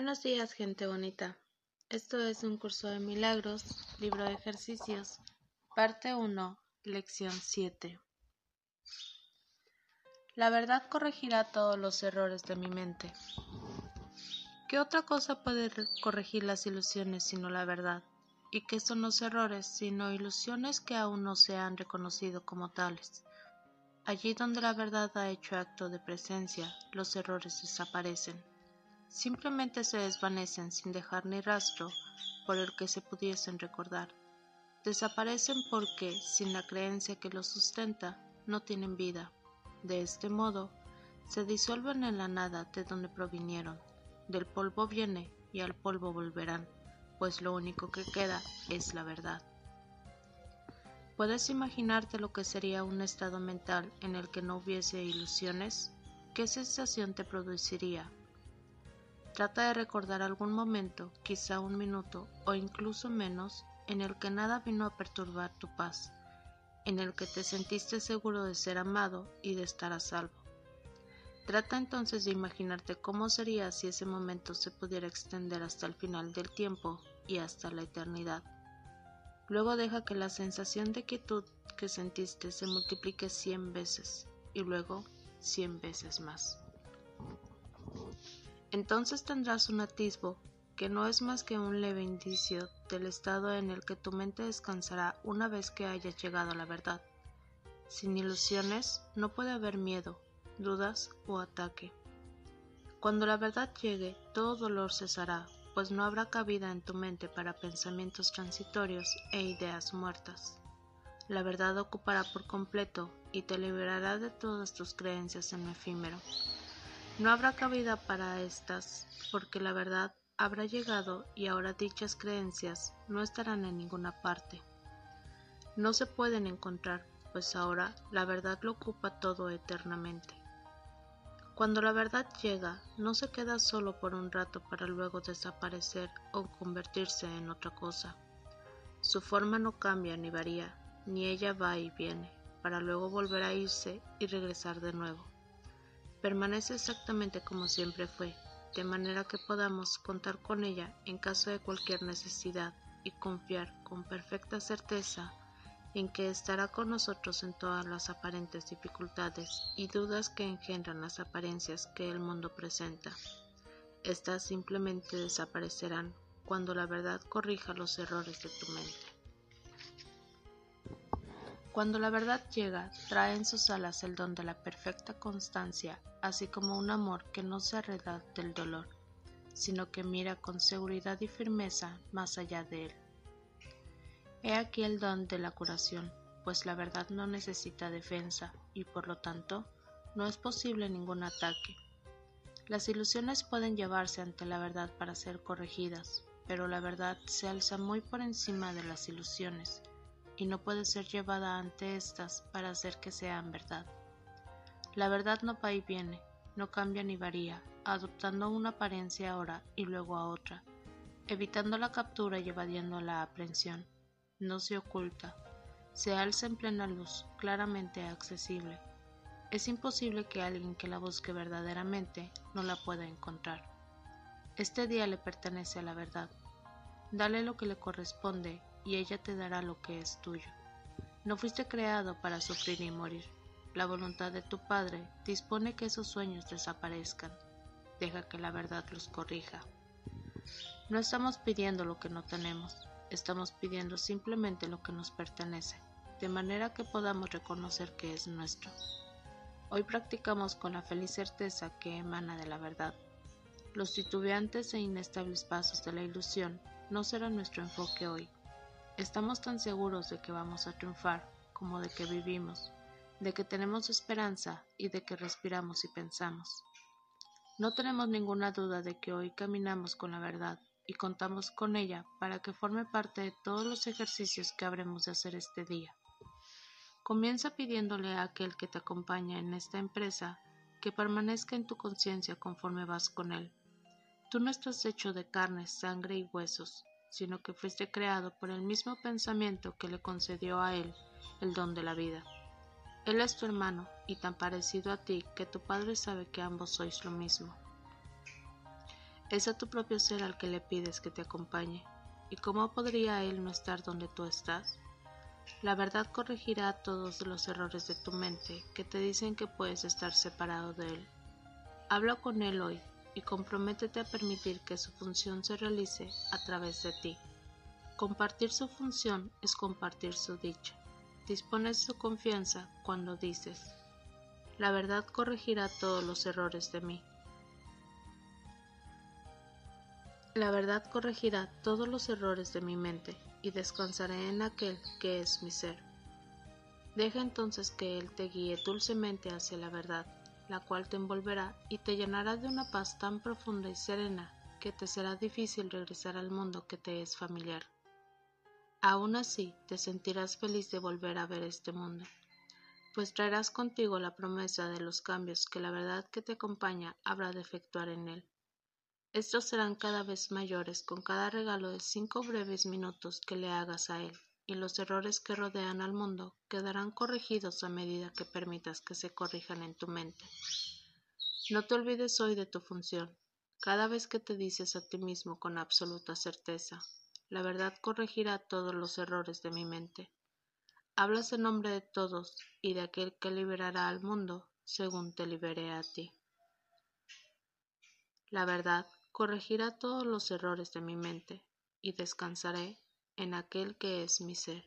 Buenos días, gente bonita. Esto es un curso de milagros, libro de ejercicios, parte 1, lección 7. La verdad corregirá todos los errores de mi mente. ¿Qué otra cosa puede corregir las ilusiones sino la verdad? ¿Y qué son los errores sino ilusiones que aún no se han reconocido como tales? Allí donde la verdad ha hecho acto de presencia, los errores desaparecen simplemente se desvanecen sin dejar ni rastro por el que se pudiesen recordar. Desaparecen porque, sin la creencia que los sustenta, no tienen vida. De este modo, se disuelven en la nada de donde provinieron. Del polvo viene y al polvo volverán, pues lo único que queda es la verdad. ¿Puedes imaginarte lo que sería un estado mental en el que no hubiese ilusiones? ¿Qué sensación te produciría? Trata de recordar algún momento, quizá un minuto o incluso menos, en el que nada vino a perturbar tu paz, en el que te sentiste seguro de ser amado y de estar a salvo. Trata entonces de imaginarte cómo sería si ese momento se pudiera extender hasta el final del tiempo y hasta la eternidad. Luego deja que la sensación de quietud que sentiste se multiplique cien veces y luego cien veces más entonces tendrás un atisbo que no es más que un leve indicio del estado en el que tu mente descansará una vez que hayas llegado a la verdad. Sin ilusiones no puede haber miedo, dudas o ataque. Cuando la verdad llegue, todo dolor cesará, pues no habrá cabida en tu mente para pensamientos transitorios e ideas muertas. La verdad ocupará por completo y te liberará de todas tus creencias en lo efímero. No habrá cabida para estas, porque la verdad habrá llegado y ahora dichas creencias no estarán en ninguna parte. No se pueden encontrar, pues ahora la verdad lo ocupa todo eternamente. Cuando la verdad llega, no se queda solo por un rato para luego desaparecer o convertirse en otra cosa. Su forma no cambia ni varía, ni ella va y viene, para luego volver a irse y regresar de nuevo permanece exactamente como siempre fue, de manera que podamos contar con ella en caso de cualquier necesidad y confiar con perfecta certeza en que estará con nosotros en todas las aparentes dificultades y dudas que engendran las apariencias que el mundo presenta. Estas simplemente desaparecerán cuando la verdad corrija los errores de tu mente. Cuando la verdad llega, trae en sus alas el don de la perfecta constancia, así como un amor que no se arreda del dolor, sino que mira con seguridad y firmeza más allá de él. He aquí el don de la curación, pues la verdad no necesita defensa y por lo tanto no es posible ningún ataque. Las ilusiones pueden llevarse ante la verdad para ser corregidas, pero la verdad se alza muy por encima de las ilusiones y no puede ser llevada ante éstas para hacer que sean verdad. La verdad no va y viene, no cambia ni varía, adoptando una apariencia ahora y luego a otra, evitando la captura y evadiendo la aprehensión. No se oculta, se alza en plena luz, claramente accesible. Es imposible que alguien que la busque verdaderamente no la pueda encontrar. Este día le pertenece a la verdad. Dale lo que le corresponde y ella te dará lo que es tuyo. No fuiste creado para sufrir y morir. La voluntad de tu Padre dispone que esos sueños desaparezcan. Deja que la verdad los corrija. No estamos pidiendo lo que no tenemos, estamos pidiendo simplemente lo que nos pertenece, de manera que podamos reconocer que es nuestro. Hoy practicamos con la feliz certeza que emana de la verdad. Los titubeantes e inestables pasos de la ilusión no serán nuestro enfoque hoy. Estamos tan seguros de que vamos a triunfar como de que vivimos, de que tenemos esperanza y de que respiramos y pensamos. No tenemos ninguna duda de que hoy caminamos con la verdad y contamos con ella para que forme parte de todos los ejercicios que habremos de hacer este día. Comienza pidiéndole a aquel que te acompaña en esta empresa que permanezca en tu conciencia conforme vas con él. Tú no estás hecho de carne, sangre y huesos, sino que fuiste creado por el mismo pensamiento que le concedió a él el don de la vida. Él es tu hermano y tan parecido a ti que tu padre sabe que ambos sois lo mismo. Es a tu propio ser al que le pides que te acompañe. ¿Y cómo podría él no estar donde tú estás? La verdad corregirá todos los errores de tu mente que te dicen que puedes estar separado de él. Habla con él hoy y comprométete a permitir que su función se realice a través de ti. Compartir su función es compartir su dicha. Dispones su confianza cuando dices, la verdad corregirá todos los errores de mí. La verdad corregirá todos los errores de mi mente y descansaré en aquel que es mi ser. Deja entonces que Él te guíe dulcemente hacia la verdad, la cual te envolverá y te llenará de una paz tan profunda y serena que te será difícil regresar al mundo que te es familiar. Aún así te sentirás feliz de volver a ver este mundo, pues traerás contigo la promesa de los cambios que la verdad que te acompaña habrá de efectuar en él. Estos serán cada vez mayores con cada regalo de cinco breves minutos que le hagas a él, y los errores que rodean al mundo quedarán corregidos a medida que permitas que se corrijan en tu mente. No te olvides hoy de tu función. Cada vez que te dices a ti mismo con absoluta certeza, la verdad corregirá todos los errores de mi mente. Hablas en nombre de todos y de aquel que liberará al mundo según te liberé a ti. La verdad corregirá todos los errores de mi mente y descansaré en aquel que es mi ser.